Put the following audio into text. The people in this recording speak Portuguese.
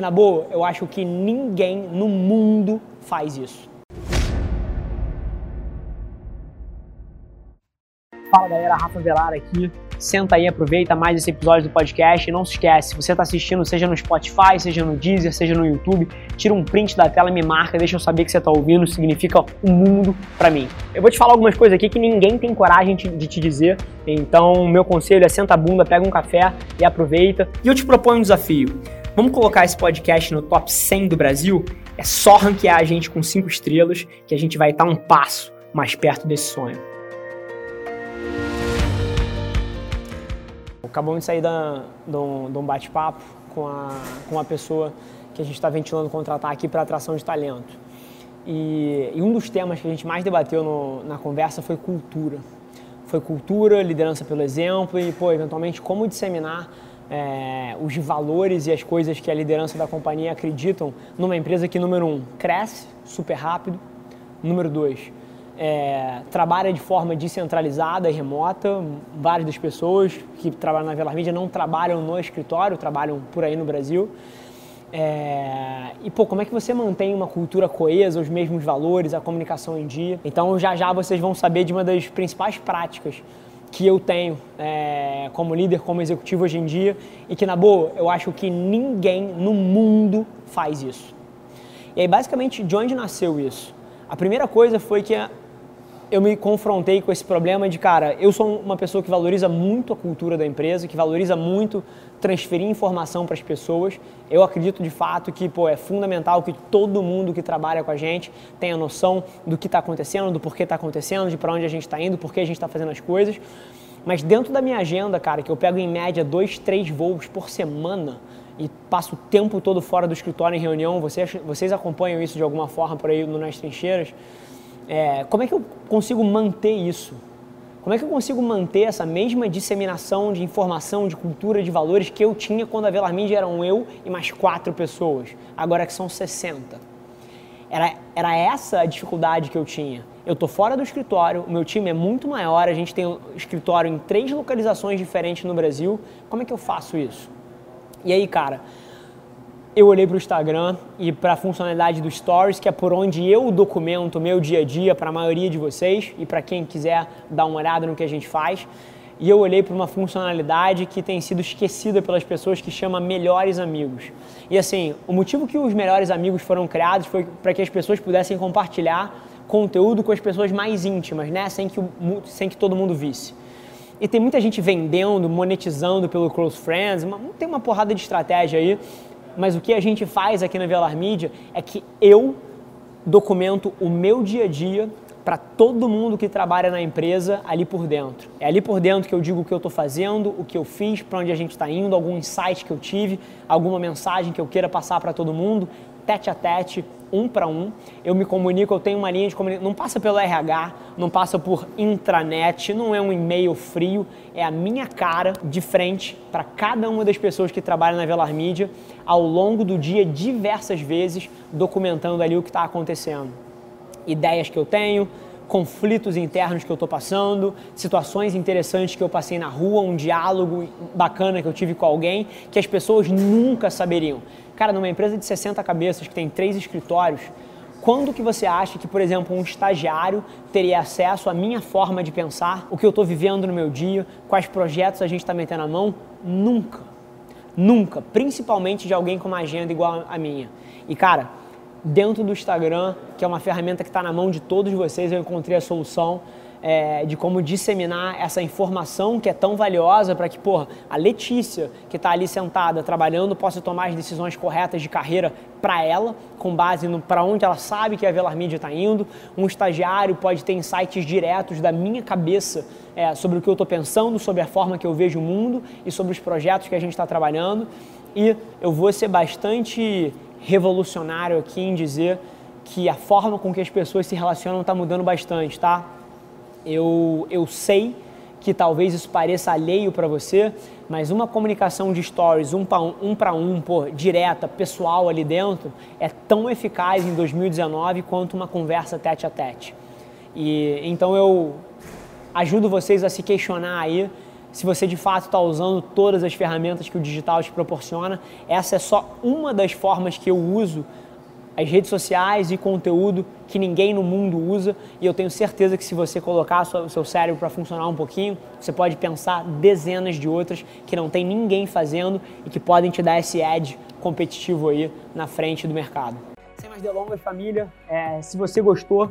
Na boa, eu acho que ninguém no mundo faz isso. Fala galera, Rafa Velar aqui. Senta aí, aproveita mais esse episódio do podcast e não se esquece, se você está assistindo, seja no Spotify, seja no Deezer, seja no YouTube, tira um print da tela, me marca, deixa eu saber que você está ouvindo, significa um mundo para mim. Eu vou te falar algumas coisas aqui que ninguém tem coragem de te dizer, então meu conselho é senta a bunda, pega um café e aproveita. E eu te proponho um desafio. Vamos colocar esse podcast no top 100 do Brasil? É só ranquear a gente com 5 estrelas que a gente vai estar um passo mais perto desse sonho. Acabamos de sair da, de um, um bate-papo com, a, com uma pessoa que a gente está ventilando contratar aqui para atração de talento. E, e, um dos temas que a gente mais debateu no, na conversa foi cultura. Foi cultura, liderança pelo exemplo e, pô, eventualmente, como disseminar é, os valores e as coisas que a liderança da companhia acreditam numa empresa que, número um, cresce super rápido, número dois, é, trabalha de forma descentralizada e remota. Várias das pessoas que trabalham na Velar Mídia não trabalham no escritório, trabalham por aí no Brasil. É, e pô, como é que você mantém uma cultura coesa, os mesmos valores, a comunicação em dia? Então já já vocês vão saber de uma das principais práticas que eu tenho é, como líder, como executivo hoje em dia e que, na boa, eu acho que ninguém no mundo faz isso. E aí, basicamente, de onde nasceu isso? A primeira coisa foi que eu me confrontei com esse problema de, cara, eu sou uma pessoa que valoriza muito a cultura da empresa, que valoriza muito transferir informação para as pessoas. Eu acredito de fato que pô, é fundamental que todo mundo que trabalha com a gente tenha noção do que está acontecendo, do porquê está acontecendo, de para onde a gente está indo, por que a gente está fazendo as coisas. Mas dentro da minha agenda, cara, que eu pego em média dois, três voos por semana e passo o tempo todo fora do escritório em reunião, vocês, vocês acompanham isso de alguma forma por aí Nas Trincheiras, é, como é que eu consigo manter isso? Como é que eu consigo manter essa mesma disseminação de informação, de cultura, de valores que eu tinha quando a Velar Media eram eu e mais quatro pessoas, agora que são 60? Era, era essa a dificuldade que eu tinha. Eu tô fora do escritório, o meu time é muito maior, a gente tem o escritório em três localizações diferentes no Brasil. Como é que eu faço isso? E aí, cara, eu olhei para o Instagram e para a funcionalidade do Stories, que é por onde eu documento meu dia a dia para a maioria de vocês e para quem quiser dar uma olhada no que a gente faz. E eu olhei para uma funcionalidade que tem sido esquecida pelas pessoas que chama Melhores Amigos. E assim, o motivo que os Melhores Amigos foram criados foi para que as pessoas pudessem compartilhar conteúdo com as pessoas mais íntimas, né? sem, que, sem que todo mundo visse. E tem muita gente vendendo, monetizando pelo Close Friends, tem uma porrada de estratégia aí mas o que a gente faz aqui na Velar Mídia é que eu documento o meu dia a dia para todo mundo que trabalha na empresa ali por dentro. É ali por dentro que eu digo o que eu estou fazendo, o que eu fiz, para onde a gente está indo, algum insight que eu tive, alguma mensagem que eu queira passar para todo mundo, tete a tete, um para um. Eu me comunico, eu tenho uma linha de comunicação. Não passa pelo RH, não passa por intranet, não é um e-mail frio, é a minha cara de frente para cada uma das pessoas que trabalham na Velar Mídia ao longo do dia, diversas vezes, documentando ali o que está acontecendo. Ideias que eu tenho, conflitos internos que eu estou passando, situações interessantes que eu passei na rua, um diálogo bacana que eu tive com alguém que as pessoas nunca saberiam. Cara, numa empresa de 60 cabeças que tem três escritórios, quando que você acha que, por exemplo, um estagiário teria acesso à minha forma de pensar, o que eu estou vivendo no meu dia, quais projetos a gente está metendo a mão? Nunca. Nunca. Principalmente de alguém com uma agenda igual a minha. E, cara, dentro do Instagram, que é uma ferramenta que está na mão de todos vocês, eu encontrei a solução é, de como disseminar essa informação que é tão valiosa para que, porra, a Letícia, que está ali sentada trabalhando, possa tomar as decisões corretas de carreira para ela, com base no para onde ela sabe que a Velar Media está indo. Um estagiário pode ter insights diretos da minha cabeça é, sobre o que eu estou pensando, sobre a forma que eu vejo o mundo e sobre os projetos que a gente está trabalhando. E eu vou ser bastante revolucionário aqui em dizer que a forma com que as pessoas se relacionam está mudando bastante, tá? Eu, eu sei que talvez isso pareça alheio para você, mas uma comunicação de stories um para um, um, pra um pô, direta, pessoal ali dentro, é tão eficaz em 2019 quanto uma conversa tete a tete. E então eu ajudo vocês a se questionar aí se você de fato está usando todas as ferramentas que o digital te proporciona. Essa é só uma das formas que eu uso as redes sociais e conteúdo que ninguém no mundo usa e eu tenho certeza que se você colocar o seu cérebro para funcionar um pouquinho, você pode pensar dezenas de outras que não tem ninguém fazendo e que podem te dar esse edge competitivo aí na frente do mercado. Sem mais delongas, família, é, se você gostou,